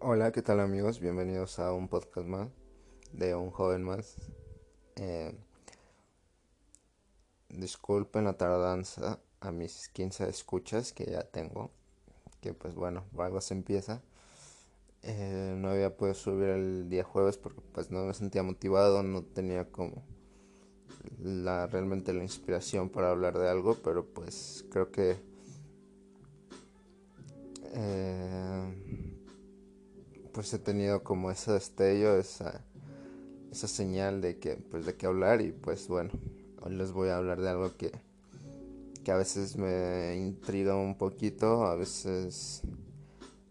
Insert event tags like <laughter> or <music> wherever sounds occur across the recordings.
Hola, ¿qué tal amigos? Bienvenidos a un podcast más de un joven más. Eh, disculpen la tardanza a mis 15 escuchas que ya tengo. Que pues bueno, algo se empieza. Eh, no había podido subir el día jueves porque pues no me sentía motivado, no tenía como la realmente la inspiración para hablar de algo, pero pues creo que eh, pues he tenido como ese destello, esa, esa señal de que, pues de qué hablar y pues bueno, hoy les voy a hablar de algo que, que a veces me intriga un poquito, a veces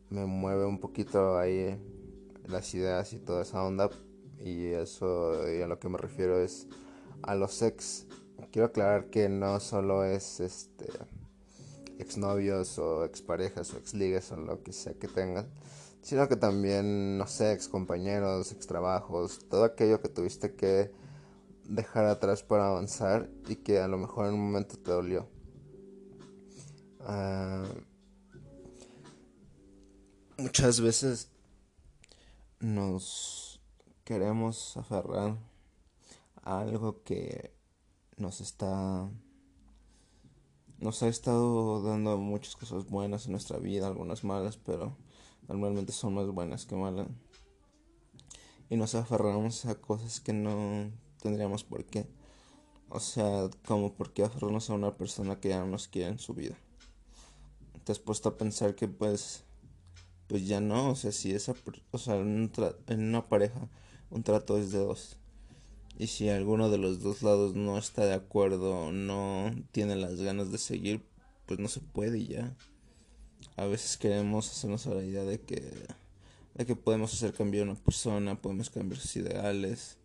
me mueve un poquito ahí las ideas y toda esa onda y eso a lo que me refiero es a los ex. Quiero aclarar que no solo es este exnovios o exparejas o exligues o lo que sea que tengan, sino que también, no sé, ex compañeros, ex trabajos, todo aquello que tuviste que dejar atrás para avanzar y que a lo mejor en un momento te dolió. Ah, muchas veces nos queremos aferrar a algo que nos está nos ha estado dando muchas cosas buenas en nuestra vida, algunas malas, pero normalmente son más buenas que malas. Y nos aferramos a cosas que no tendríamos por qué. O sea, como por qué aferrarnos a una persona que ya no nos quiere en su vida. Te has puesto a pensar que pues, pues ya no, o sea, si esa, o sea, en, una pareja un trato es de dos. Y si alguno de los dos lados no está de acuerdo, no tiene las ganas de seguir, pues no se puede ya a veces queremos hacernos a la idea de que, de que podemos hacer cambiar a una persona, podemos cambiar sus ideales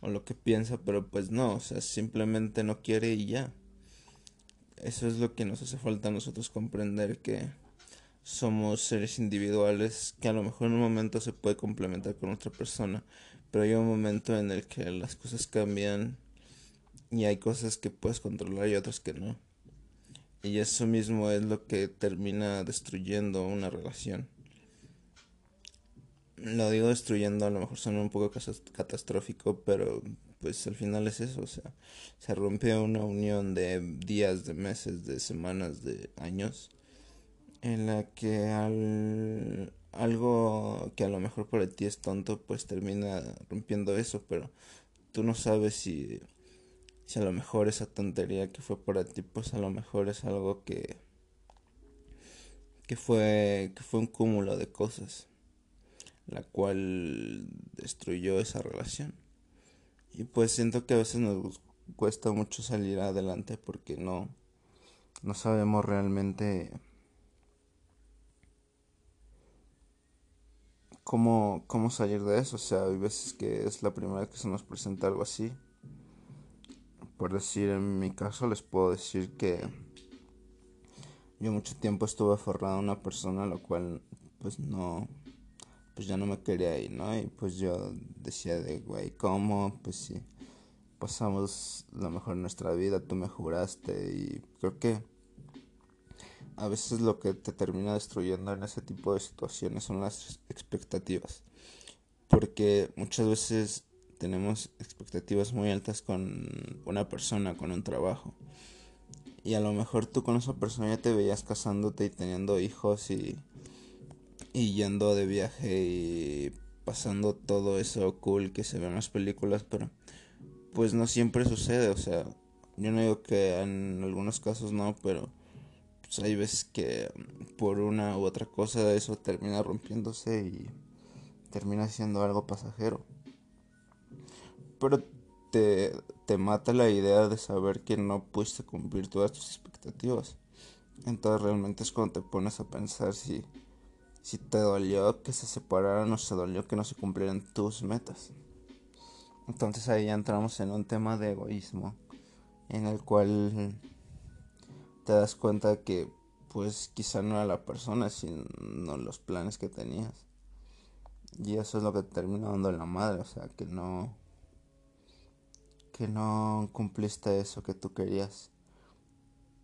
o lo que piensa, pero pues no, o sea, simplemente no quiere y ya. Eso es lo que nos hace falta a nosotros comprender que somos seres individuales que a lo mejor en un momento se puede complementar con otra persona, pero hay un momento en el que las cosas cambian y hay cosas que puedes controlar y otras que no. Y eso mismo es lo que termina destruyendo una relación. Lo digo destruyendo, a lo mejor suena un poco catastrófico, pero pues al final es eso, o sea, se rompe una unión de días, de meses, de semanas, de años, en la que al, algo que a lo mejor para ti es tonto, pues termina rompiendo eso, pero tú no sabes si si a lo mejor esa tontería que fue para ti, pues a lo mejor es algo que que fue que fue un cúmulo de cosas la cual destruyó esa relación. Y pues siento que a veces nos cuesta mucho salir adelante porque no no sabemos realmente cómo, cómo salir de eso. O sea, hay veces que es la primera vez que se nos presenta algo así por decir, en mi caso les puedo decir que yo mucho tiempo estuve aferrado a una persona, lo cual pues no, pues ya no me quería ahí, ¿no? Y pues yo decía de, güey, ¿cómo? Pues sí, pasamos lo mejor en nuestra vida, tú me juraste y creo que a veces lo que te termina destruyendo en ese tipo de situaciones son las expectativas. Porque muchas veces tenemos expectativas muy altas con una persona, con un trabajo. Y a lo mejor tú con esa persona ya te veías casándote y teniendo hijos y, y yendo de viaje y pasando todo eso cool que se ve en las películas, pero pues no siempre sucede, o sea, yo no digo que en algunos casos no, pero pues hay veces que por una u otra cosa eso termina rompiéndose y termina siendo algo pasajero pero te, te mata la idea de saber que no pudiste cumplir todas tus expectativas. Entonces realmente es cuando te pones a pensar si, si te dolió que se separaran o se dolió que no se cumplieran tus metas. Entonces ahí ya entramos en un tema de egoísmo en el cual te das cuenta que pues quizá no era la persona sino los planes que tenías. Y eso es lo que te termina dando la madre, o sea, que no que no cumpliste eso que tú querías.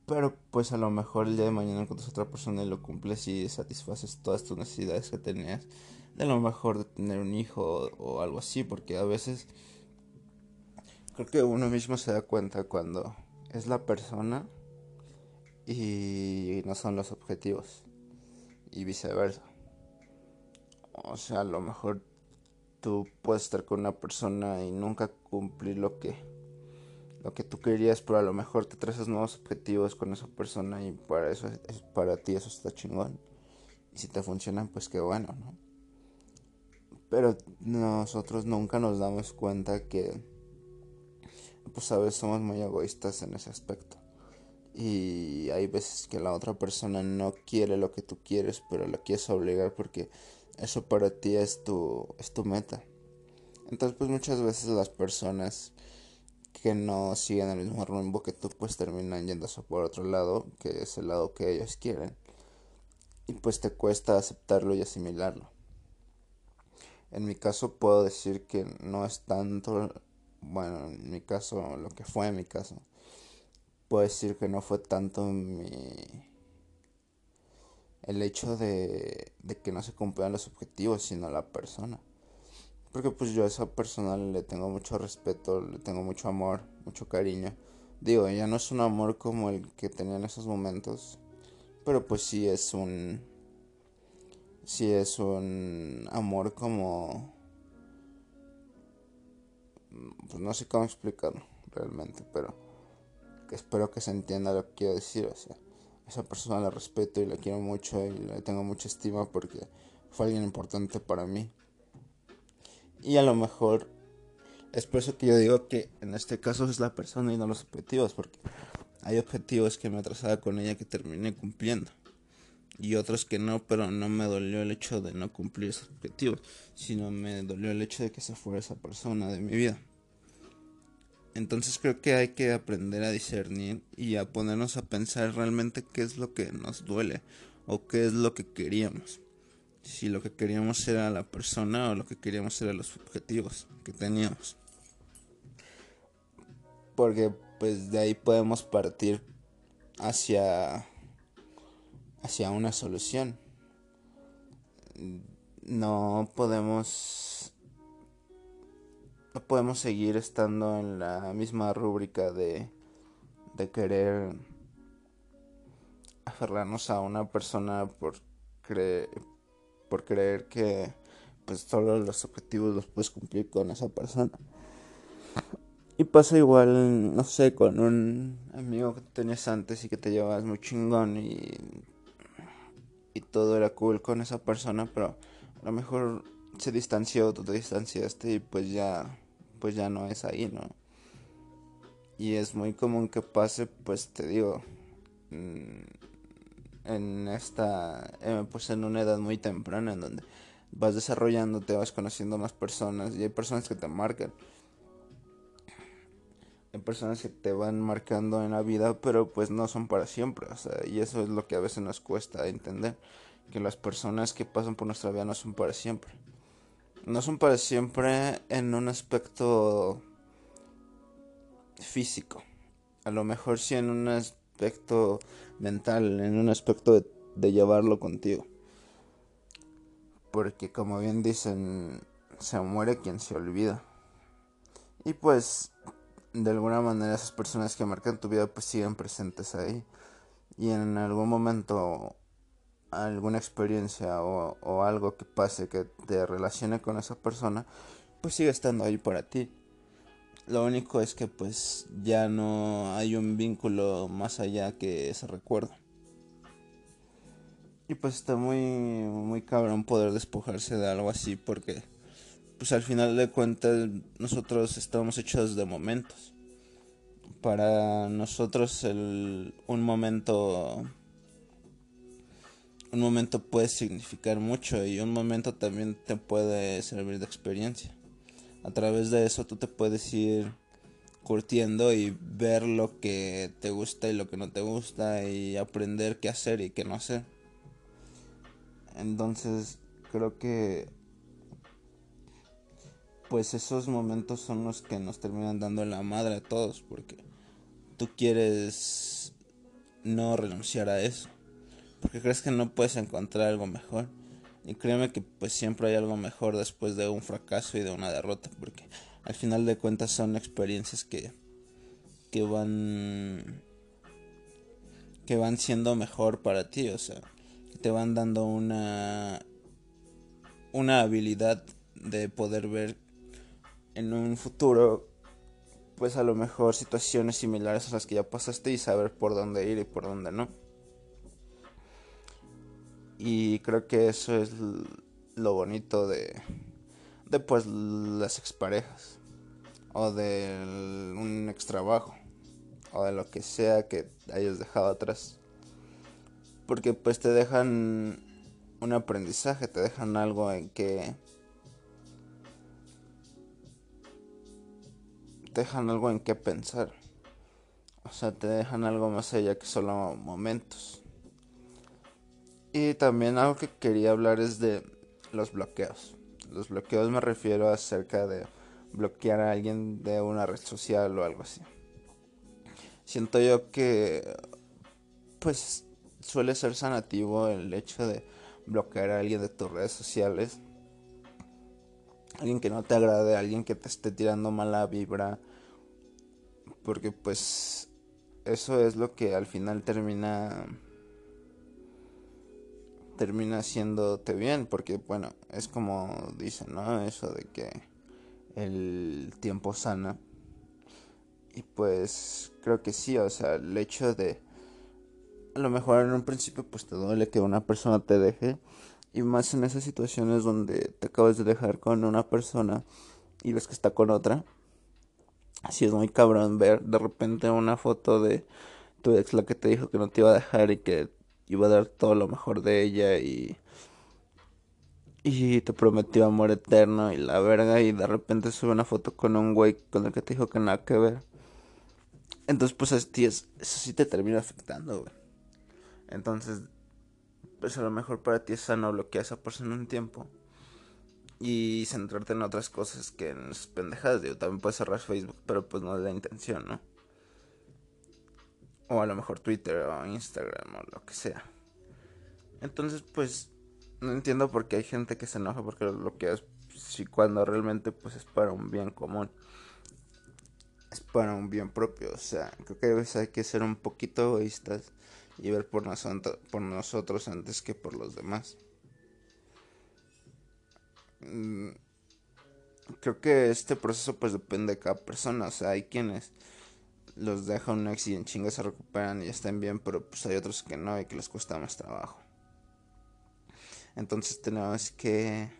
Pero pues a lo mejor el día de mañana encuentras a otra persona y lo cumples y satisfaces todas tus necesidades que tenías. De lo mejor de tener un hijo o, algo así, porque a veces creo que uno mismo se da cuenta cuando es la persona y no son los objetivos. Y viceversa. O sea, a lo mejor tú puedes estar con una persona y nunca cumplir lo que lo que tú querías, pero a lo mejor te traes nuevos objetivos con esa persona y para eso para ti eso está chingón. Y si te funcionan, pues qué bueno, ¿no? Pero nosotros nunca nos damos cuenta que pues a veces somos muy egoístas en ese aspecto. Y hay veces que la otra persona no quiere lo que tú quieres, pero la quieres obligar porque eso para ti es tu, es tu meta. Entonces pues muchas veces las personas que no siguen el mismo rumbo que tú, pues terminan yéndose por otro lado, que es el lado que ellos quieren. Y pues te cuesta aceptarlo y asimilarlo. En mi caso puedo decir que no es tanto, bueno, en mi caso, lo que fue en mi caso, puedo decir que no fue tanto mi el hecho de, que no se cumplieran los objetivos, sino la persona. Porque pues yo a esa persona le tengo mucho respeto, le tengo mucho amor, mucho cariño. Digo, ya no es un amor como el que tenía en esos momentos. Pero pues sí es un... Sí es un amor como... Pues no sé cómo explicarlo realmente, pero... Espero que se entienda lo que quiero decir. O sea, esa persona la respeto y la quiero mucho y le tengo mucha estima porque fue alguien importante para mí. Y a lo mejor es por eso que yo digo que en este caso es la persona y no los objetivos, porque hay objetivos que me atrasaba con ella que terminé cumpliendo. Y otros que no, pero no me dolió el hecho de no cumplir esos objetivos, sino me dolió el hecho de que se fuera esa persona de mi vida. Entonces creo que hay que aprender a discernir y a ponernos a pensar realmente qué es lo que nos duele o qué es lo que queríamos si lo que queríamos era la persona o lo que queríamos era los objetivos que teníamos. Porque pues de ahí podemos partir hacia hacia una solución. No podemos podemos seguir estando en la misma rúbrica de de querer aferrarnos a una persona por creer por creer que pues solo los objetivos los puedes cumplir con esa persona. Y pasa igual, no sé, con un amigo que tenías antes y que te llevabas muy chingón y, y todo era cool con esa persona, pero a lo mejor se distanció, tú te distanciaste y pues ya, pues ya no es ahí, ¿no? Y es muy común que pase, pues te digo, mm, en esta, eh, pues en una edad muy temprana en donde vas desarrollando, te vas conociendo más personas y hay personas que te marcan. Hay personas que te van marcando en la vida, pero pues no son para siempre, o sea, y eso es lo que a veces nos cuesta entender, que las personas que pasan por nuestra vida no son para siempre. No son para siempre en un aspecto físico. A lo mejor sí en un aspecto mental, en un aspecto de, llevarlo contigo. Porque como bien dicen, se muere quien se olvida. Y pues, de alguna manera esas personas que marcan tu vida pues siguen presentes ahí. Y en algún momento, alguna experiencia o, algo que pase que te relacione con esa persona, pues sigue estando ahí para ti. Lo único es que pues ya no hay un vínculo más allá que ese recuerdo. Y pues está muy muy cabrón poder despojarse de algo así porque pues al final de cuentas nosotros estamos hechos de momentos. Para nosotros el, un momento un momento puede significar mucho y un momento también te puede servir de experiencia a través de eso tú te puedes ir curtiendo y ver lo que te gusta y lo que no te gusta y aprender qué hacer y qué no hacer. Entonces creo que pues esos momentos son los que nos terminan dando la madre a todos porque tú quieres no renunciar a eso. Porque crees que no puedes encontrar algo mejor. Y créeme que pues siempre hay algo mejor después de un fracaso y de una derrota. Porque al final de cuentas son experiencias que, que van que van siendo mejor para ti, o sea, que te van dando una una habilidad de poder ver en un futuro pues a lo mejor situaciones similares a las que ya pasaste y saber por dónde ir y por dónde no. Y creo que eso es lo bonito de, de pues las exparejas o de un extrabajo o de lo que sea que hayas dejado atrás. Porque pues te dejan un aprendizaje, te dejan algo en que te dejan algo en que pensar. O sea, te dejan algo más allá que solo momentos. Y también algo que quería hablar es de los bloqueos. Los bloqueos me refiero acerca de bloquear a alguien de una red social o algo así. Siento yo que pues suele ser sanativo el hecho de bloquear a alguien de tus redes sociales. Alguien que no te agrade, alguien que te esté tirando mala vibra. Porque pues eso es lo que al final termina termina haciéndote bien, porque bueno, es como dicen, ¿no? Eso de que el tiempo sana. Y pues creo que sí, o sea, el hecho de a lo mejor en un principio pues te duele que una persona te deje y más en esas situaciones donde te acabas de dejar con una persona y ves que está con otra. Así es muy cabrón ver de repente una foto de tu ex la que te dijo que no te iba a dejar y que iba a dar todo lo mejor de ella y y te prometió amor eterno y la verga y de repente sube una foto con un güey con el que te dijo que nada que ver. Entonces pues eso sí te termina afectando, güey. Entonces pues a lo mejor para ti es sano bloquear esa persona un tiempo y centrarte en otras cosas que en pendejadas. Digo, también puedes cerrar Facebook, pero pues no es la intención, ¿no? O a lo mejor Twitter o Instagram o lo que sea. Entonces, pues, no entiendo por qué hay gente que se enoja porque lo bloqueas. Si cuando realmente pues es para un bien común. Es para un bien propio. O sea, creo que a veces hay que ser un poquito egoístas y ver por, por nosotros antes que por los demás. Mm, creo que este proceso pues depende de cada persona. O sea, hay quienes los deja un ex y en chinga se recuperan y están bien, pero pues hay otros que no y que les cuesta más trabajo. Entonces tenemos que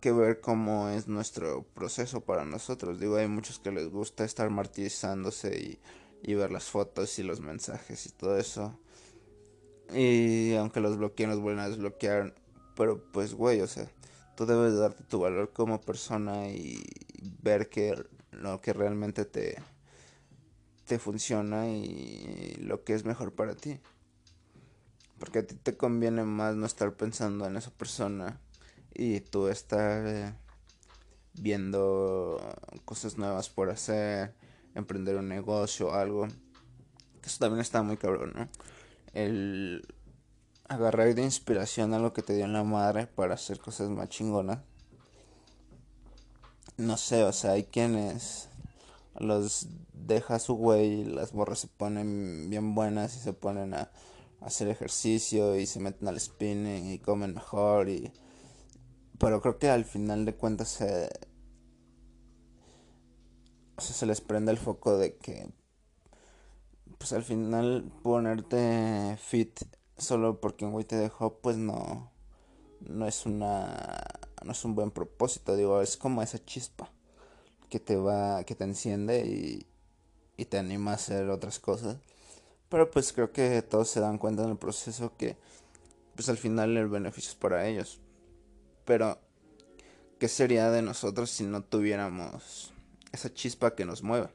que ver cómo es nuestro proceso para nosotros. Digo, hay muchos que les gusta estar martirizándose y, y ver las fotos y los mensajes y todo eso. Y aunque los bloqueen, los vuelven a desbloquear. Pero pues, güey, o sea, tú debes darte tu valor como persona y ver que lo que realmente te, te funciona y lo que es mejor para ti. Porque a ti te conviene más no estar pensando en esa persona y tú estar eh, viendo cosas nuevas por hacer, emprender un negocio, algo. Eso también está muy cabrón, ¿no? El agarrar de inspiración a lo que te dio en la madre para hacer cosas más chingonas no sé, o sea, hay quienes los deja su güey las borras se ponen bien buenas y se ponen a, hacer ejercicio y se meten al spinning y comen mejor y pero creo que al final de cuentas se o sea, se les prende el foco de que pues al final ponerte fit solo porque un güey te dejó pues no no es una no es un buen propósito, digo, es como esa chispa que te va, que te enciende y, te anima a hacer otras cosas. Pero pues creo que todos se dan cuenta en el proceso que pues al final el beneficio es para ellos. Pero ¿qué sería de nosotros si no tuviéramos esa chispa que nos mueve?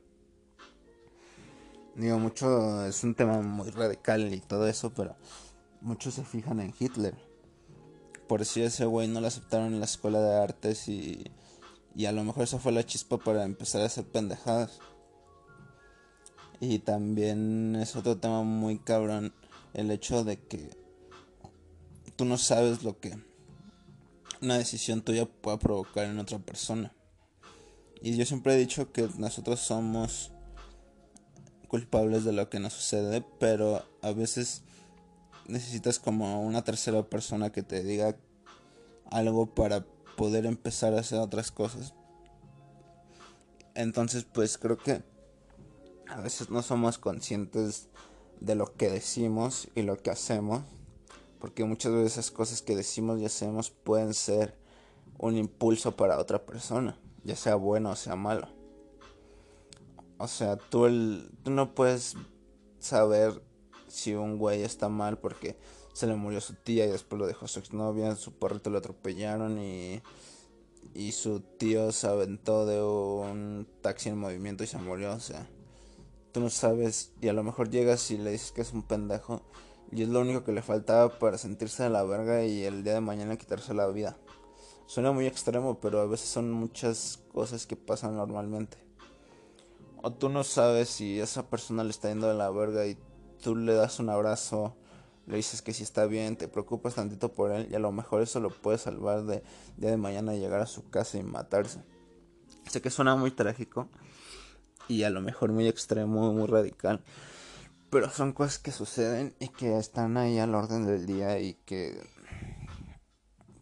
Digo, mucho es un tema muy radical y todo eso, pero muchos se fijan en Hitler por si ese güey no lo aceptaron en la escuela de artes y, y a lo mejor esa fue la chispa para empezar a hacer pendejadas. Y también es otro tema muy cabrón el hecho de que tú no sabes lo que una decisión tuya pueda provocar en otra persona. Y yo siempre he dicho que nosotros somos culpables de lo que nos sucede, pero a veces necesitas como una tercera persona que te diga algo para poder empezar a hacer otras cosas. Entonces, pues creo que a veces no somos conscientes de lo que decimos y lo que hacemos, porque muchas veces esas cosas que decimos y hacemos pueden ser un impulso para otra persona, ya sea bueno o sea malo. O sea, tú, el, tú no puedes saber si un güey está mal porque se le murió su tía y después lo dejó su exnovia, su perrito lo atropellaron y, y su tío se aventó de un taxi en movimiento y se murió, o sea, tú no sabes y a lo mejor llegas y le dices que es un pendejo y es lo único que le faltaba para sentirse de la verga y el día de mañana quitarse la vida. Suena muy extremo, pero a veces son muchas cosas que pasan normalmente. O tú no sabes si esa persona le está yendo de la verga y tú le das un abrazo, le dices que si está bien, te preocupas tantito por él y a lo mejor eso lo puede salvar de día de mañana llegar a su casa y matarse. Sé que suena muy trágico y a lo mejor muy extremo, muy radical, pero son cosas que suceden y que están ahí al orden del día y que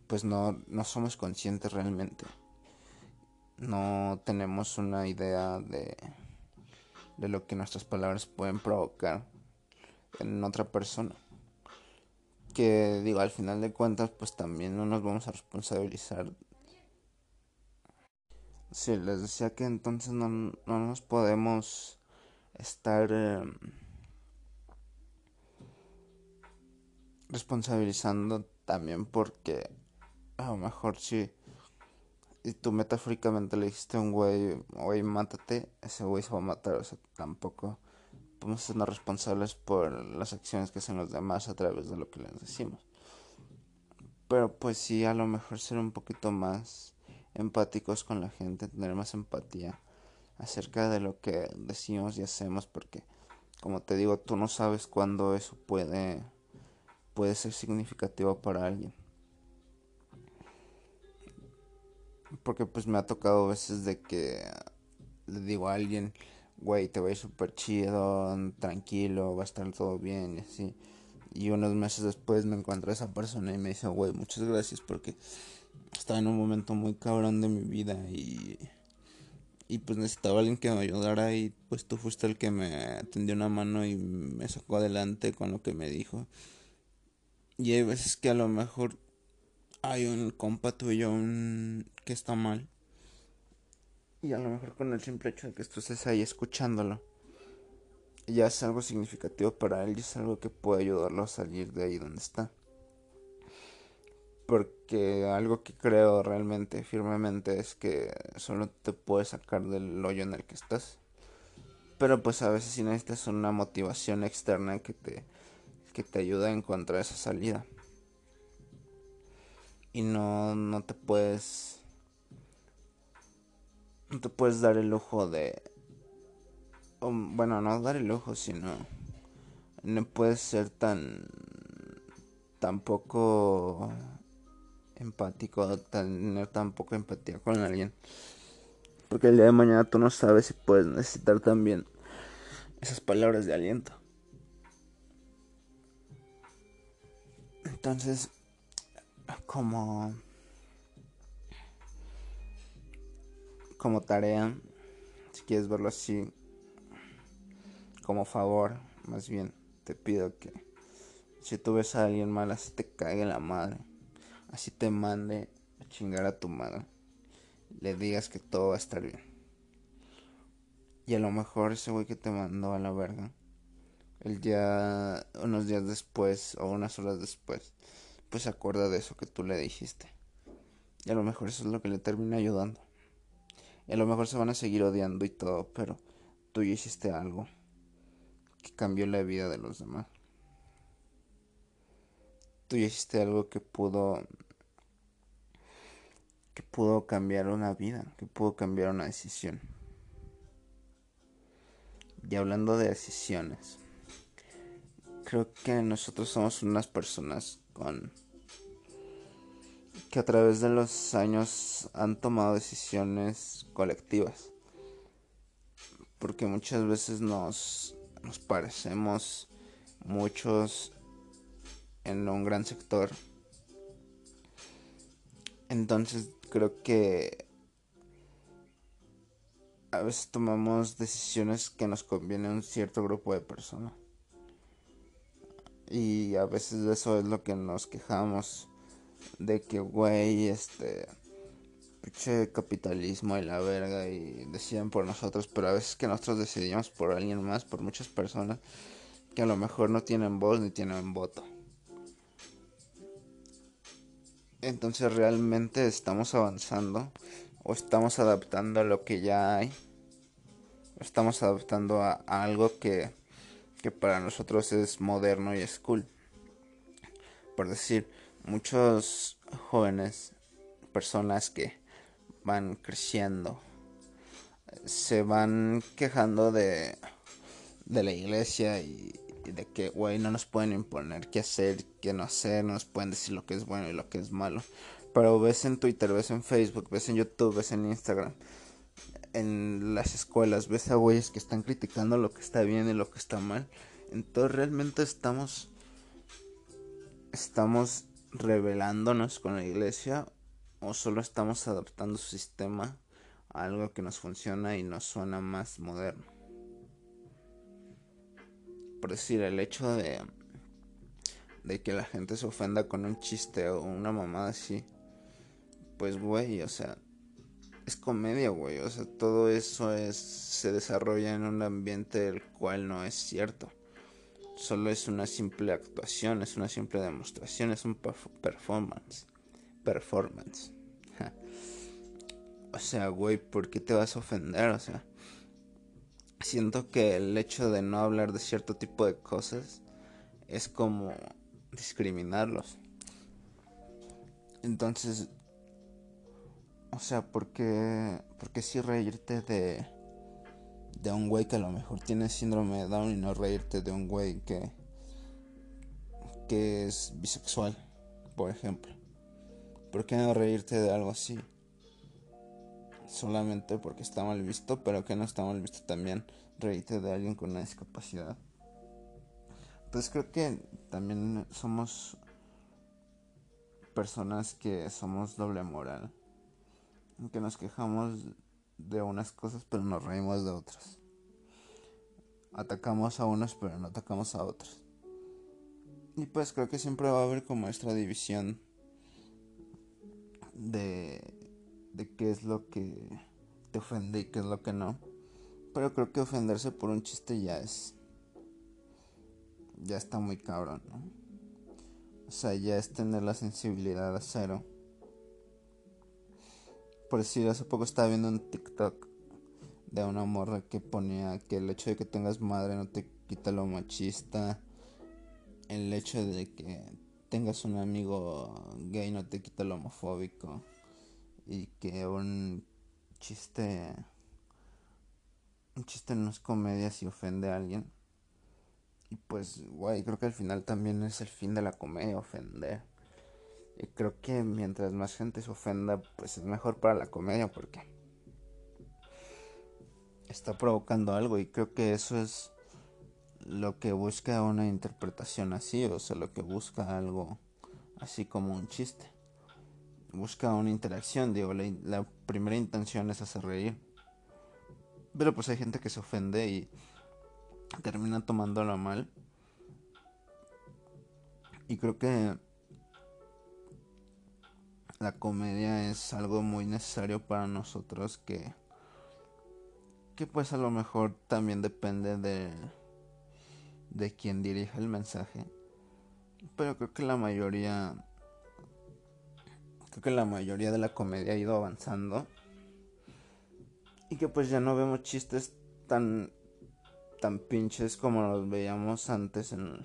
pues no, no somos conscientes realmente. No tenemos una idea de, de lo que nuestras palabras pueden provocar en otra persona. Que digo, al final de cuentas, pues también no nos vamos a responsabilizar. Sí, les decía que entonces no, no nos podemos estar eh, responsabilizando también porque a lo mejor si y tú metafóricamente le dijiste a un güey, güey, mátate, ese güey se va a matar, o sea, tampoco podemos ser responsables por las acciones que hacen los demás a través de lo que les decimos. Pero pues sí, a lo mejor ser un poquito más empáticos con la gente, tener más empatía acerca de lo que decimos y hacemos, porque como te digo, tú no sabes cuándo eso puede, puede ser significativo para alguien. Porque pues me ha tocado veces de que le digo a alguien, güey, te va a súper chido, tranquilo, va a estar todo bien y así. Y unos meses después me encuentro a esa persona y me dice, güey, muchas gracias porque estaba en un momento muy cabrón de mi vida y, y pues necesitaba alguien que me ayudara y pues tú fuiste el que me tendió una mano y me sacó adelante con lo que me dijo. Y hay veces que a lo mejor hay un compa tuyo un... que está mal y a lo mejor con el simple hecho de que tú estés ahí escuchándolo, ya es algo significativo para él y es algo que puede ayudarlo a salir de ahí donde está. Porque algo que creo realmente, firmemente, es que solo te puedes sacar del hoyo en el que estás. Pero pues a veces si necesitas una motivación externa que te, que te ayuda a encontrar esa salida. Y no, no te puedes te puedes dar el lujo de... bueno, no dar el lujo, sino... No puedes ser tan... Tampoco empático, tener tan poca empatía con alguien. Porque el día de mañana tú no sabes si puedes necesitar también esas palabras de aliento. Entonces, como como tarea, si quieres verlo así, como favor, más bien te pido que si tú ves a alguien mal, así te cague la madre, así te mande a chingar a tu madre, le digas que todo va a estar bien. Y a lo mejor ese güey que te mandó a la verga, el día, unos días después o unas horas después, pues se acuerda de eso que tú le dijiste. Y a lo mejor eso es lo que le termina ayudando. A lo mejor se van a seguir odiando y todo, pero tú ya hiciste algo que cambió la vida de los demás. Tú ya hiciste algo que pudo que pudo cambiar una vida, que pudo cambiar una decisión. Y hablando de decisiones, creo que nosotros somos unas personas con que a través de los años han tomado decisiones colectivas. Porque muchas veces nos, nos parecemos muchos en un gran sector. Entonces creo que a veces tomamos decisiones que nos conviene a un cierto grupo de personas. Y a veces eso es lo que nos quejamos. De que, güey, este. Pinche capitalismo y la verga. Y deciden por nosotros. Pero a veces que nosotros decidimos por alguien más. Por muchas personas. Que a lo mejor no tienen voz ni tienen voto. Entonces realmente estamos avanzando. O estamos adaptando a lo que ya hay. Estamos adaptando a algo que que para nosotros es moderno y es cool. Por decir, muchos jóvenes, personas que van creciendo, se van quejando de, de la iglesia y, de que, güey, no nos pueden imponer qué hacer, qué no hacer, no nos pueden decir lo que es bueno y lo que es malo. Pero ves en Twitter, ves en Facebook, ves en YouTube, ves en Instagram en las escuelas ves a güeyes que están criticando lo que está bien y lo que está mal. Entonces realmente estamos estamos revelándonos con la iglesia o solo estamos adaptando su sistema a algo que nos funciona y nos suena más moderno. Por decir, el hecho de de que la gente se ofenda con un chiste o una mamada así, pues güey, o sea, es comedia, güey. O sea, todo eso es se desarrolla en un ambiente el cual no es cierto. Solo es una simple actuación, es una simple demostración, es un performance. Performance. o sea, güey, ¿por qué te vas a ofender? O sea, siento que el hecho de no hablar de cierto tipo de cosas es como discriminarlos. Entonces, o sea, porque, porque si reírte de, de un güey que a lo mejor tiene síndrome de Down y no reírte de un güey que, que es bisexual, por ejemplo. ¿Por qué no reírte de algo así? Solamente porque está mal visto, pero que no está mal visto también reírte de alguien con una discapacidad. Entonces creo que también somos personas que somos doble moral que nos quejamos de unas cosas pero nos reímos de otras. Atacamos a unos pero no atacamos a otros. Y pues creo que siempre va a haber como esta división de, de qué es lo que te ofende y qué es lo que no. Pero creo que ofenderse por un chiste ya es... Ya está muy cabrón, ¿no? O sea, ya es tener la sensibilidad a cero por decir, hace poco estaba viendo un TikTok de una morra que ponía que el hecho de que tengas madre no te quita lo machista. El hecho de que tengas un amigo gay no te quita lo homofóbico. Y que un chiste. Un chiste no es comedia si ofende a alguien. Y pues, guay, creo que al final también es el fin de la comedia, ofender. Creo que mientras más gente se ofenda, pues es mejor para la comedia porque está provocando algo y creo que eso es lo que busca una interpretación así, o sea, lo que busca algo así como un chiste. Busca una interacción, digo, la, la primera intención es hacer reír. Pero pues hay gente que se ofende y termina tomándolo mal. Y creo que la comedia es algo muy necesario para nosotros que que pues a lo mejor también depende de de quien dirija el mensaje. Pero creo que la mayoría creo que la mayoría de la comedia ha ido avanzando. Y que pues ya no vemos chistes tan tan pinches como los veíamos antes en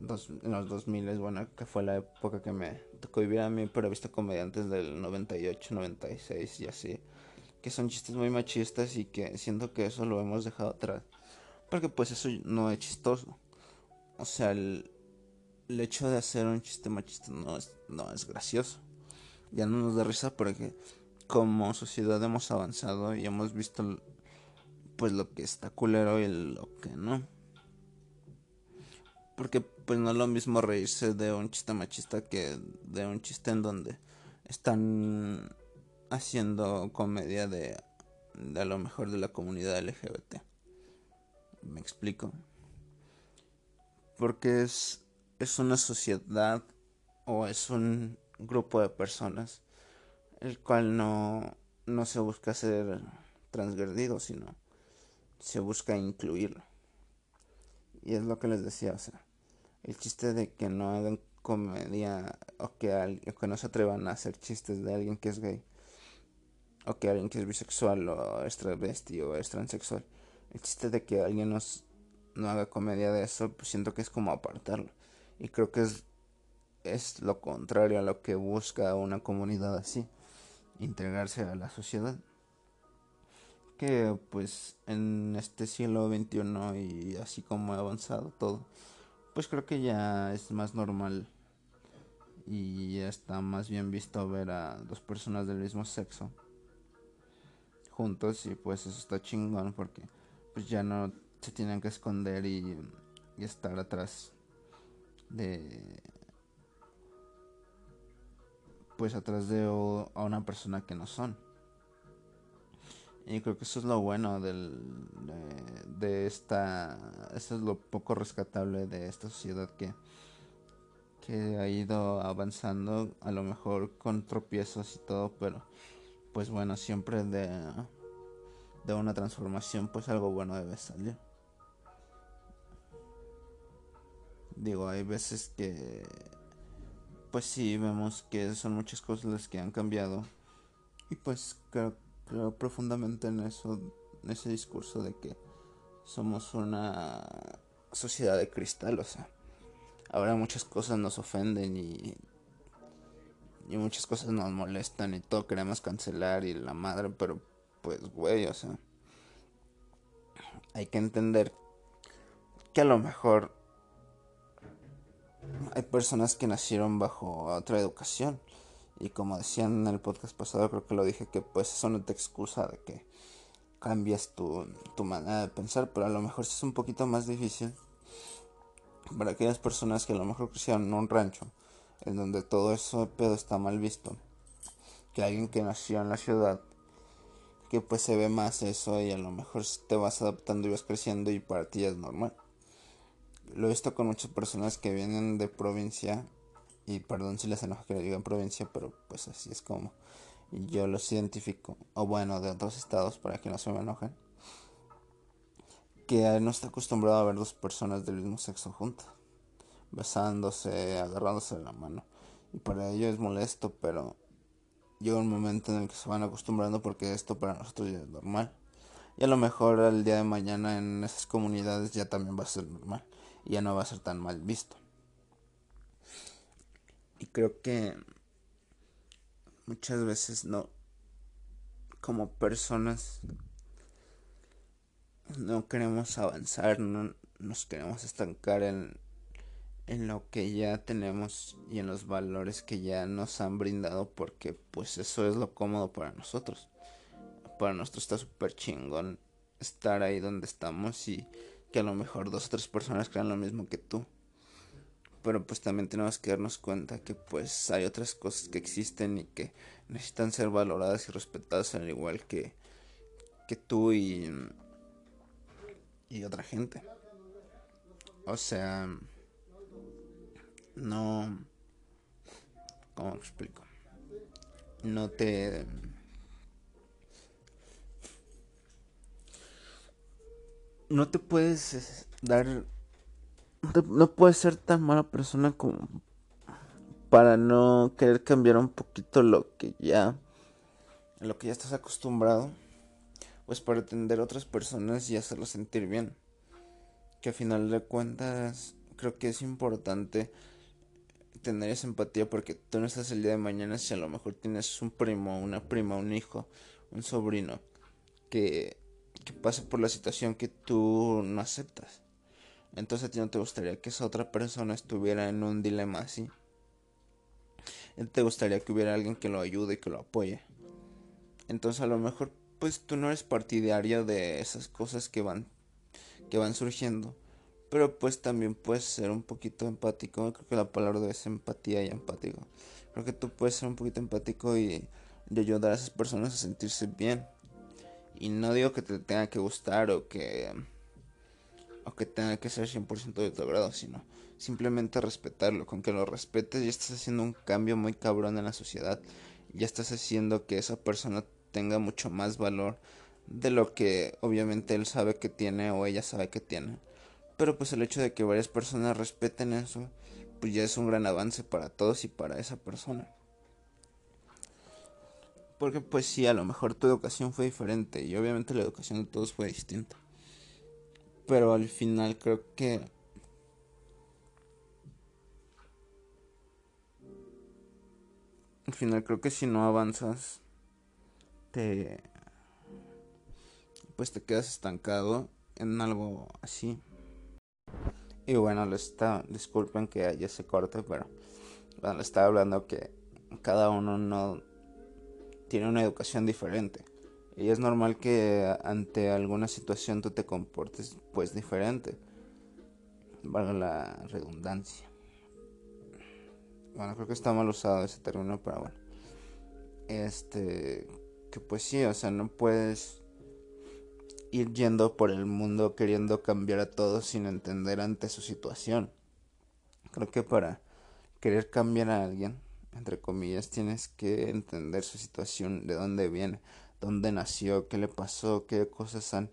en los 2000, bueno, que fue la época que me tocó vivir a mí, pero he visto comediantes del 98, 96 y así, que son chistes muy machistas y que siento que eso lo hemos dejado atrás. Porque pues eso no es chistoso. O sea, el, el hecho de hacer un chiste machista no es, no es gracioso. Ya no nos da risa porque como sociedad hemos avanzado y hemos visto pues lo que está culero y lo que no. Porque pues no es lo mismo reírse de un chiste machista que de un chiste en donde están haciendo comedia de, de a lo mejor de la comunidad LGBT. Me explico. Porque es, es una sociedad o es un grupo de personas el cual no, no se busca ser transgredido, sino se busca incluirlo. Y es lo que les decía, o sea, el chiste de que no hagan comedia o que, o que no se atrevan a hacer chistes de alguien que es gay o que alguien que es bisexual o es travesti o es transexual. El chiste de que alguien nos, no haga comedia de eso, pues siento que es como apartarlo. Y creo que es, es lo contrario a lo que busca una comunidad así, integrarse a la sociedad. Que pues en este siglo XXI y así como ha avanzado todo, pues creo que ya es más normal y ya está más bien visto ver a dos personas del mismo sexo juntos y pues eso está chingón porque pues ya no se tienen que esconder y, estar atrás de pues atrás de a una persona que no son y creo que eso es lo bueno del, de, esta eso es lo poco rescatable de esta sociedad que que ha ido avanzando a lo mejor con tropiezos y todo pero pues bueno, siempre de, de una transformación, pues algo bueno debe salir. Digo, hay veces que, pues sí, vemos que son muchas cosas las que han cambiado. Y pues creo, creo profundamente en eso, en ese discurso de que somos una sociedad de cristal, o sea, ahora muchas cosas nos ofenden y y muchas cosas nos molestan y todo queremos cancelar y la madre, pero pues güey, o sea, hay que entender que a lo mejor hay personas que nacieron bajo otra educación y como decían en el podcast pasado, creo que lo dije que pues eso no te excusa de que cambies tu, tu manera de pensar, pero a lo mejor sí es un poquito más difícil para aquellas personas que a lo mejor crecieron en un rancho en donde todo eso pedo está mal visto. Que alguien que nació en la ciudad, que pues se ve más eso y a lo mejor te vas adaptando y vas creciendo y para ti es normal. Lo he visto con muchas personas que vienen de provincia y perdón si les enoja que le digan provincia, pero pues así es como yo los identifico, o bueno, de otros estados para que no se me enojen, que no está acostumbrado a ver dos personas del mismo sexo juntas besándose, agarrándose la mano. Y para ellos es molesto, pero llega un momento en el que se van acostumbrando porque esto para nosotros ya es normal. Y a lo mejor el día de mañana en esas comunidades ya también va a ser normal. Y ya no va a ser tan mal visto. Y creo que muchas veces no, como personas, no queremos avanzar, no nos queremos estancar en en lo que ya tenemos y en los valores que ya nos han brindado porque pues eso es lo cómodo para nosotros. Para nosotros está súper chingón estar ahí donde estamos y que a lo mejor dos o tres personas crean lo mismo que tú. Pero pues también tenemos que darnos cuenta que pues hay otras cosas que existen y que necesitan ser valoradas y respetadas al igual que, que tú y, y otra gente. O sea no... ¿Cómo explico? No te... No te puedes dar... No puedes ser tan mala persona como para no querer cambiar un poquito lo que ya lo que ya estás acostumbrado pues para atender a otras personas y hacerlos sentir bien que a final de cuentas creo que es importante tener esa empatía porque tú no estás el día de mañana si a lo mejor tienes un primo, una prima, un hijo, un sobrino que, que pase por la situación que tú no aceptas. Entonces a ti no te gustaría que esa otra persona estuviera en un dilema así. Te gustaría que hubiera alguien que lo ayude y que lo apoye. Entonces a lo mejor pues tú no eres partidario de esas cosas que van que van surgiendo. Pero pues también puedes ser un poquito empático. Creo que la palabra ser empatía y empático. Creo que tú puedes ser un poquito empático y, y ayudar a esas personas a sentirse bien. Y no digo que te tenga que gustar o que o que tenga que ser 100% de tu agrado, sino simplemente respetarlo. Con que lo respetes ya estás haciendo un cambio muy cabrón en la sociedad. Ya estás haciendo que esa persona tenga mucho más valor de lo que obviamente él sabe que tiene o ella sabe que tiene. Pero pues el hecho de que varias personas respeten eso, pues ya es un gran avance para todos y para esa persona. Porque pues sí, a lo mejor tu educación fue diferente y obviamente la educación de todos fue distinta. Pero al final creo que al final creo que si no avanzas te pues te quedas estancado en algo así. Y bueno, le está, disculpen que haya ese corte, pero bueno, le estaba hablando que cada uno no tiene una educación diferente. Y es normal que ante alguna situación tú te comportes pues diferente. Valga la redundancia. Bueno, creo que está mal usado ese término, pero bueno. Este, que pues sí, o sea, no puedes ir yendo por el mundo queriendo cambiar a todos sin entender ante su situación. Creo que para querer cambiar a alguien, entre comillas, tienes que entender su situación, de dónde viene, dónde nació, qué le pasó, qué cosas han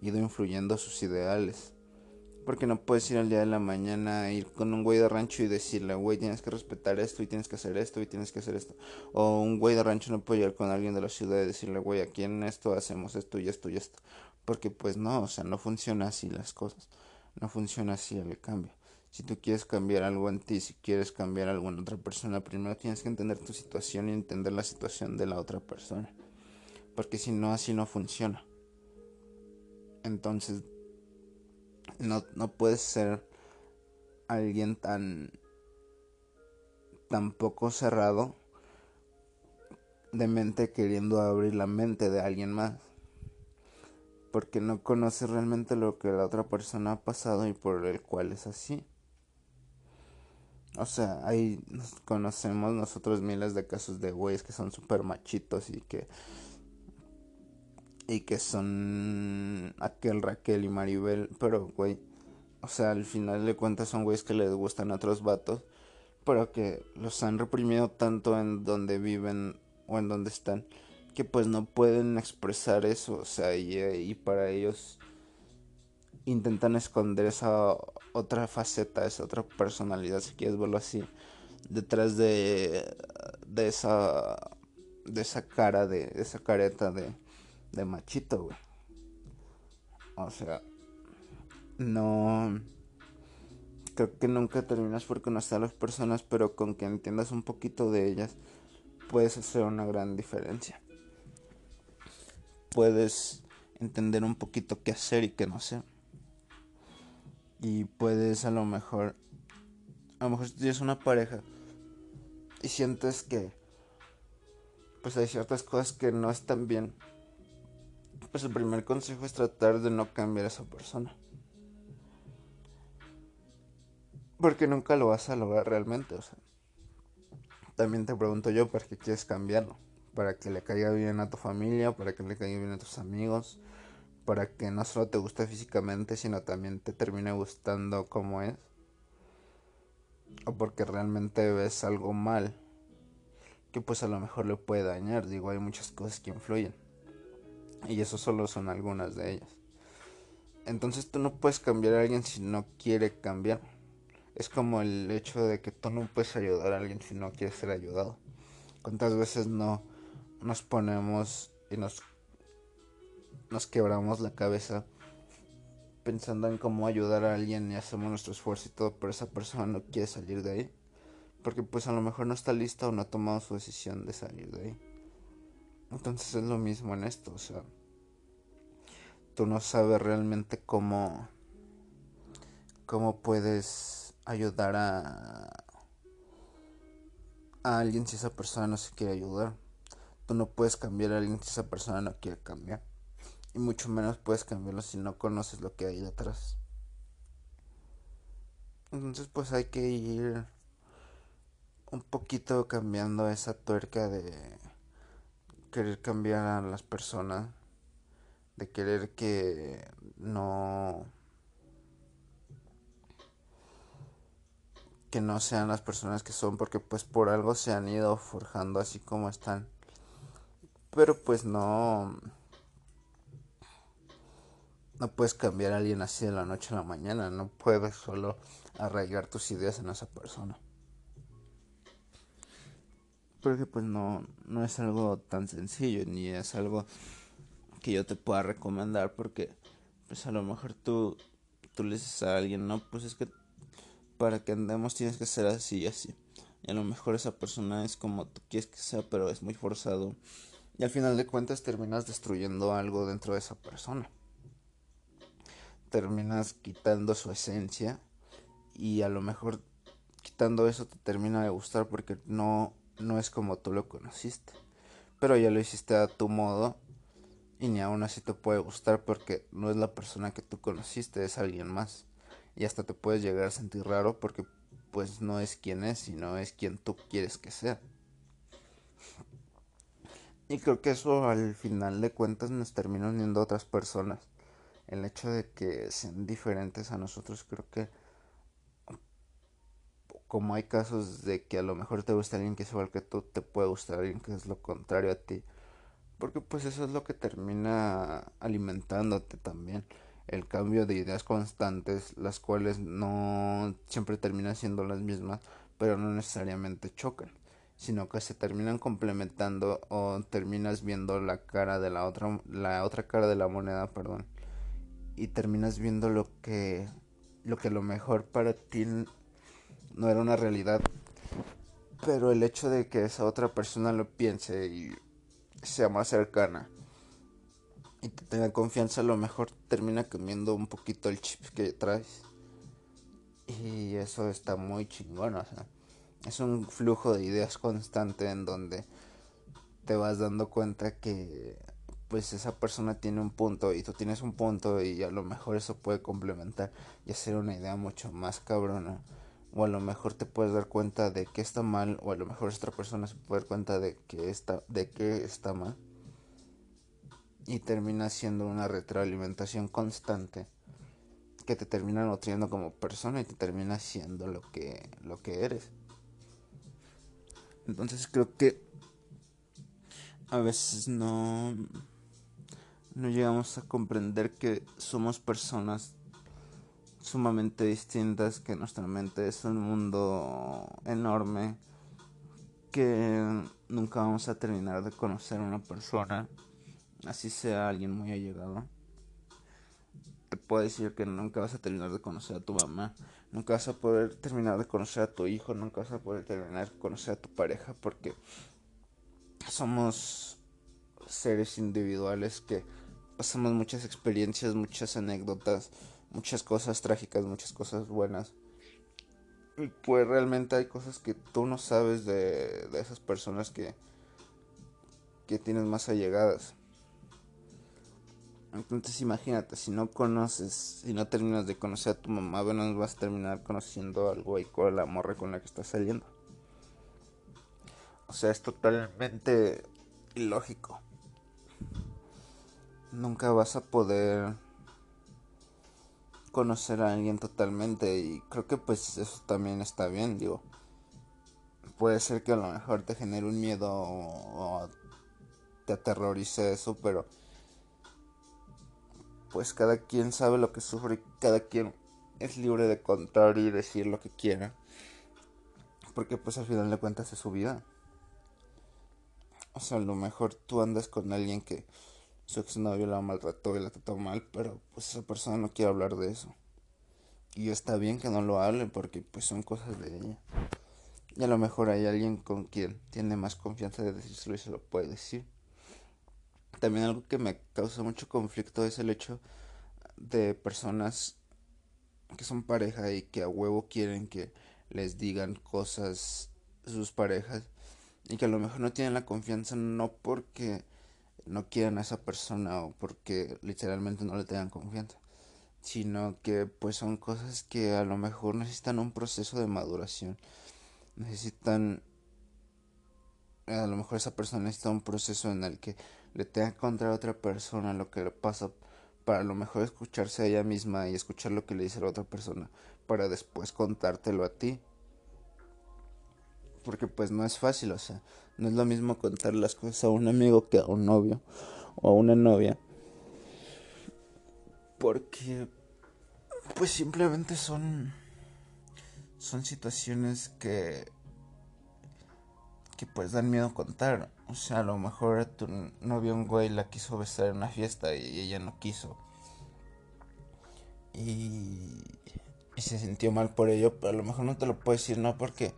ido influyendo a sus ideales. Porque no puedes ir al día de la mañana, ir con un güey de rancho y decirle, güey, tienes que respetar esto y tienes que hacer esto y tienes que hacer esto. O un güey de rancho no puede ir con alguien de la ciudad y decirle, güey, aquí en esto hacemos esto y esto y esto. Porque pues no, o sea, no funciona así las cosas. No funciona así el cambio. Si tú quieres cambiar algo en ti, si quieres cambiar algo en otra persona, primero tienes que entender tu situación y entender la situación de la otra persona. Porque si no, así no funciona. Entonces, no, no puedes ser alguien tan, tan poco cerrado de mente queriendo abrir la mente de alguien más porque no conoce realmente lo que la otra persona ha pasado y por el cual es así. O sea, ahí conocemos nosotros miles de casos de güeyes que son súper machitos y que y que son aquel Raquel y Maribel, pero güey, o sea, al final de cuentas son güeyes que les gustan a otros vatos, pero que los han reprimido tanto en donde viven o en donde están que pues no pueden expresar eso, o sea, y, para ellos intentan esconder esa otra faceta, esa otra personalidad, si quieres verlo así, detrás de, de esa de esa cara, de, esa careta de, de machito, güey. O sea, no creo que nunca terminas por conocer a las personas, pero con que entiendas un poquito de ellas, puedes hacer una gran diferencia puedes entender un poquito qué hacer y qué no hacer. Y puedes a lo mejor, a lo mejor si tienes una pareja y sientes que, pues hay ciertas cosas que no están bien, pues el primer consejo es tratar de no cambiar a esa persona. Porque nunca lo vas a lograr realmente, o sea. También te pregunto yo, ¿para qué quieres cambiarlo? para que le caiga bien a tu familia, para que le caiga bien a tus amigos, para que no solo te guste físicamente, sino también te termine gustando como es. O porque realmente ves algo mal que pues a lo mejor le puede dañar. Digo, hay muchas cosas que influyen. Y eso solo son algunas de ellas. Entonces tú no puedes cambiar a alguien si no quiere cambiar. Es como el hecho de que tú no puedes ayudar a alguien si no quieres ser ayudado. ¿Cuántas veces no nos ponemos y nos, nos quebramos la cabeza pensando en cómo ayudar a alguien y hacemos nuestro esfuerzo y todo, pero esa persona no quiere salir de ahí. Porque pues a lo mejor no está lista o no ha tomado su decisión de salir de ahí. Entonces es lo mismo en esto, o sea, tú no sabes realmente cómo cómo puedes ayudar a a alguien si esa persona no se quiere ayudar. Tú no puedes cambiar a alguien si esa persona no quiere cambiar. Y mucho menos puedes cambiarlo si no conoces lo que hay detrás. Entonces pues hay que ir un poquito cambiando esa tuerca de querer cambiar a las personas, de querer que no que no sean las personas que son porque pues por algo se han ido forjando así como están. Pero pues no no puedes cambiar a alguien así de la noche a la mañana, no puedes solo arraigar tus ideas en esa persona. Porque pues no, no es algo tan sencillo, ni es algo que yo te pueda recomendar, porque pues a lo mejor tú, tú le dices a alguien, no, pues es que para que andemos tienes que ser así y así. Y a lo mejor esa persona es como tú quieres que sea, pero es muy forzado. Y al final de cuentas terminas destruyendo algo dentro de esa persona. Terminas quitando su esencia y a lo mejor quitando eso te termina de gustar porque no, no es como tú lo conociste. Pero ya lo hiciste a tu modo y ni aún así te puede gustar porque no es la persona que tú conociste, es alguien más. Y hasta te puedes llegar a sentir raro porque pues no es quien es, sino es quien tú quieres que sea. Y creo que eso al final de cuentas nos termina uniendo a otras personas. El hecho de que sean diferentes a nosotros creo que como hay casos de que a lo mejor te gusta alguien que es igual que tú, te puede gustar alguien que es lo contrario a ti. Porque pues eso es lo que termina alimentándote también. El cambio de ideas constantes, las cuales no siempre terminan siendo las mismas, pero no necesariamente chocan, sino que se terminan complementando o terminas viendo la cara de la otra, la otra cara de la moneda, perdón, y terminas viendo lo que, lo que lo mejor para ti no era una realidad. Pero el hecho de que esa otra persona lo piense y sea más cercana y te tenga confianza, a lo mejor termina cambiando un poquito el chip que traes. Y eso está muy chingón, o sea, es un flujo de ideas constante en donde te vas dando cuenta que pues esa persona tiene un punto y tú tienes un punto y a lo mejor eso puede complementar y hacer una idea mucho más cabrona o a lo mejor te puedes dar cuenta de que está mal o a lo mejor otra persona se puede dar cuenta de que está de que está mal y termina siendo una retroalimentación constante que te termina nutriendo como persona y te termina siendo lo que lo que eres. Entonces creo que a veces no no llegamos a comprender que somos personas sumamente distintas, que nuestra mente es un mundo enorme, que nunca vamos a terminar de conocer a una persona, así sea alguien muy allegado. Te puedo decir que nunca vas a terminar de conocer a tu mamá, nunca vas a poder terminar de conocer a tu hijo, nunca vas a poder terminar de conocer a tu pareja, porque somos seres individuales que pasamos muchas experiencias, muchas anécdotas, muchas cosas trágicas, muchas cosas buenas. Y pues realmente hay cosas que tú no sabes de, de esas personas que, que tienes más allegadas. Entonces imagínate, si no conoces, si no terminas de conocer a tu mamá, bueno, vas a terminar conociendo al güey con la morra con la que estás saliendo. O sea, es totalmente ilógico. Nunca vas a poder conocer a alguien totalmente y creo que pues eso también está bien, digo. Puede ser que a lo mejor te genere un miedo o, te aterrorice eso, pero pues cada quien sabe lo que sufre cada quien es libre de contar y decir lo que quiera. Porque pues al final de cuentas es su vida. O sea, a lo mejor tú andas con alguien que su exnovio la maltrató y la trató mal, pero pues esa persona no quiere hablar de eso. Y está bien que no lo hable porque pues son cosas de ella. Y a lo mejor hay alguien con quien tiene más confianza de decírselo y se lo puede decir. también algo que me causa mucho conflicto es el hecho de personas que son pareja y que a huevo quieren que les digan cosas sus parejas y que a lo mejor no tienen la confianza no porque no quieran a esa persona o porque literalmente no le tengan confianza, sino que pues son cosas que a lo mejor necesitan un proceso de maduración, necesitan a lo mejor esa persona necesita un proceso en el que le tenga que a otra persona lo que le pasa para a lo mejor escucharse a ella misma y escuchar lo que le dice la otra persona para después contártelo a ti porque pues no es fácil, o sea, no es lo mismo contar las cosas a un amigo que a un novio o a una novia. Porque pues simplemente son son situaciones que que pues dan miedo contar. O sea, a lo mejor tu novio un güey la quiso besar en una fiesta y ella no quiso. Y, y se sintió mal por ello, pero a lo mejor no te lo puedo decir, no porque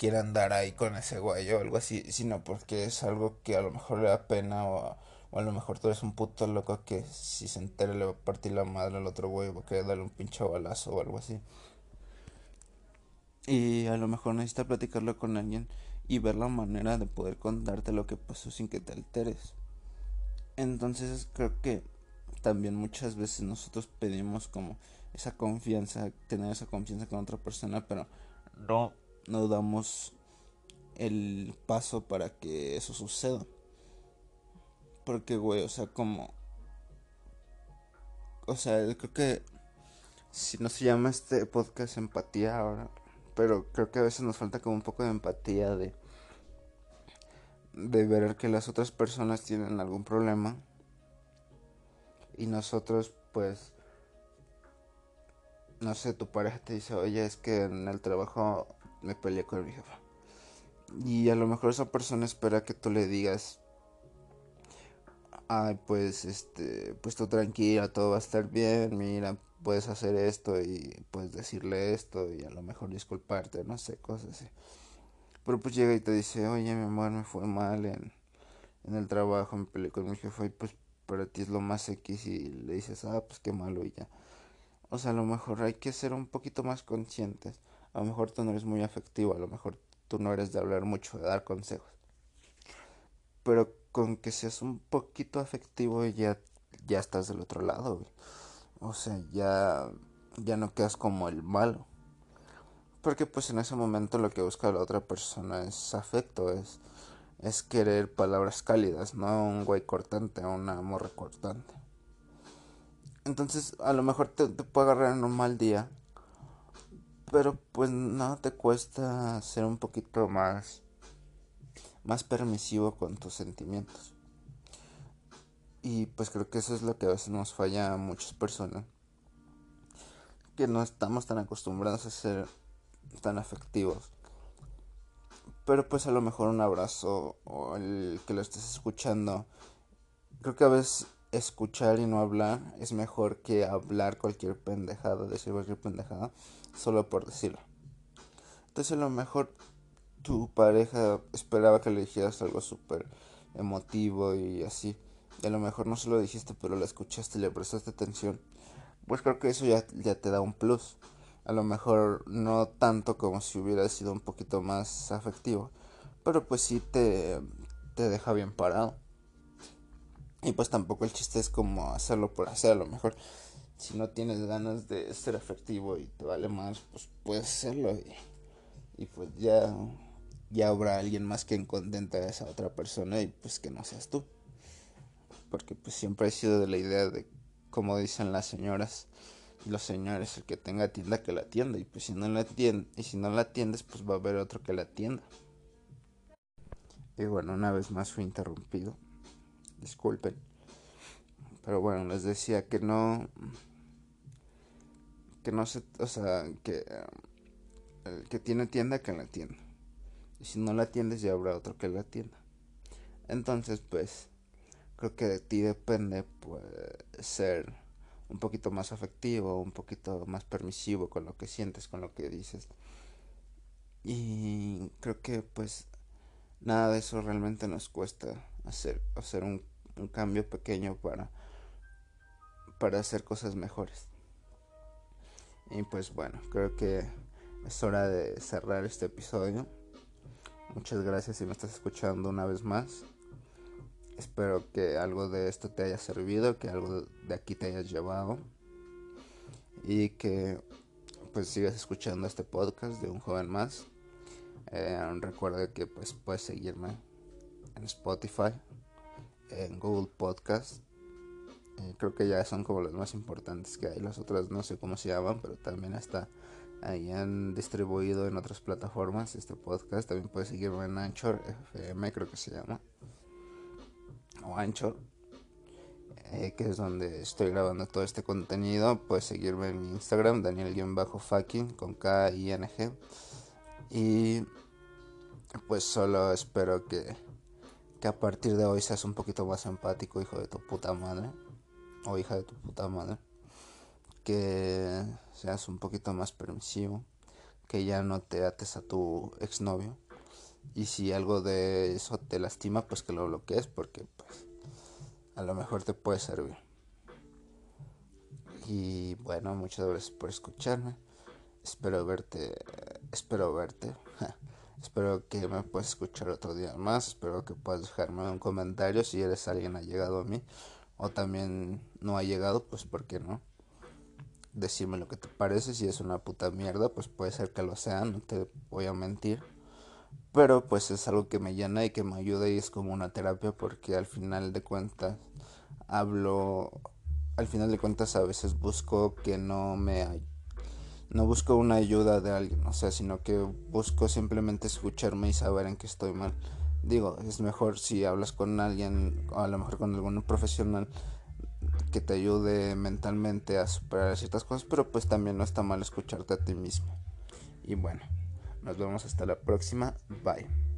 quiera andar ahí con ese güey o algo así, sino porque es algo que a lo mejor le da pena o, a lo mejor tú eres un puto loco que si se entera le va a partir la madre al otro güey va a querer darle un pinche balazo o algo así. Y a lo mejor necesita platicarlo con alguien y ver la manera de poder contarte lo que pasó sin que te alteres. Entonces creo que también muchas veces nosotros pedimos como esa confianza, tener esa confianza con otra persona, pero no no damos el paso para que eso suceda. Porque, güey, o sea, como... O sea, creo que... Si no se llama este podcast empatía ahora. Pero creo que a veces nos falta como un poco de empatía de... De ver que las otras personas tienen algún problema. Y nosotros, pues... No sé, tu pareja te dice, oye, es que en el trabajo me peleé con mi jefa. Y a lo mejor esa persona espera que tú le digas, ay, pues, este, pues tú tranquila, todo va a estar bien, mira, puedes hacer esto y puedes decirle esto y a lo mejor disculparte, no sé, cosas así. Pero pues llega y te dice, oye, mi amor, me fue mal en, en el trabajo, me peleé con mi jefa y pues para ti es lo más X y le dices, ah, pues qué malo y ya. O sea, a lo mejor hay que ser un poquito más conscientes a lo mejor tú no eres muy afectivo, a lo mejor tú no eres de hablar mucho, de dar consejos. Pero con que seas un poquito afectivo ya, ya estás del otro lado, O sea, ya, ya no quedas como el malo. Porque pues en ese momento lo que busca la otra persona es afecto, es, es querer palabras cálidas, no un güey cortante, una amor cortante. Entonces a lo mejor te, te puede agarrar en un mal día pero pues no te cuesta ser un poquito más más permisivo con tus sentimientos. Y pues creo que eso es lo que a veces nos falla a muchas personas. Que no estamos tan acostumbrados a ser tan afectivos. Pero pues a lo mejor un abrazo o el que lo estés escuchando. Creo que a veces escuchar y no hablar es mejor que hablar cualquier pendejada, decir cualquier pendejada solo por decirlo. Entonces a lo mejor tu pareja esperaba que le dijeras algo súper emotivo y así. Y a lo mejor no se lo dijiste, pero la escuchaste y le prestaste atención. Pues creo que eso ya, ya te da un plus. A lo mejor no tanto como si hubiera sido un poquito más afectivo. Pero pues sí te, te deja bien parado. Y pues tampoco el chiste es como hacerlo por hacer. A lo mejor si no tienes ganas de ser afectivo y te vale más, pues puedes hacerlo y, pues ya, ya habrá alguien más que contenta a esa otra persona y pues que no seas tú. Porque pues siempre he sido de la idea de, como dicen las señoras los señores, el que tenga tienda que la atienda y pues si no la atiende, y si no la atiendes pues va a haber otro que la atienda. Y bueno, una vez más fui interrumpido. Disculpen. Pero bueno, les decía que no que no se, o sea, que el que tiene tienda que la tienda. Y si no la atiendes ya habrá otro que la atienda. Entonces, pues creo que de ti depende pues ser un poquito más afectivo, un poquito más permisivo con lo que sientes, con lo que dices. Y creo que pues nada de eso realmente nos cuesta hacer, hacer un, un cambio pequeño para, para hacer cosas mejores. Y pues bueno, creo que es hora de cerrar este episodio. Muchas gracias si me estás escuchando una vez más. Espero que algo de esto te haya servido, que algo de aquí te hayas llevado y que pues sigas escuchando este podcast de un joven más. Eh, recuerda que pues puedes seguirme en Spotify, en Google Podcast. Eh, creo que ya son como los más importantes que hay. Las otras no sé cómo se llaman, pero también está ahí han distribuido en otras plataformas este podcast. También puedes seguirme en Anchor FM, creo que se llama. O Anchor. Eh, que es donde estoy grabando todo este contenido. Puedes seguirme en mi Instagram, Daniel-Fucking, con K I N G. Y pues solo espero que, que a partir de hoy seas un poquito más empático, hijo de tu puta madre. O hija de tu puta madre. Que seas un poquito más permisivo. Que ya no te ates a tu exnovio. Y si algo de eso te lastima, pues que lo bloquees porque pues a lo mejor te puede servir. Y bueno, muchas gracias por escucharme. Espero verte, espero verte. <laughs> espero que me puedas escuchar otro día más. Espero que puedas dejarme un comentario si eres alguien ha llegado a mí o también no ha llegado, pues por qué no. Decirme lo que te parece, si es una puta mierda, pues puede ser que lo sea, no te voy a mentir. Pero pues es algo que me llena y que me ayuda y es como una terapia porque al final de cuentas hablo, al final de cuentas a veces busco que no me no busco una ayuda de alguien, o sea, sino que busco simplemente escucharme y saber en qué estoy mal. Digo, es mejor si hablas con alguien, a lo mejor con algún profesional que te ayude mentalmente a superar ciertas cosas, pero pues también no está mal escucharte a ti mismo. Y bueno, nos vemos hasta la próxima. Bye.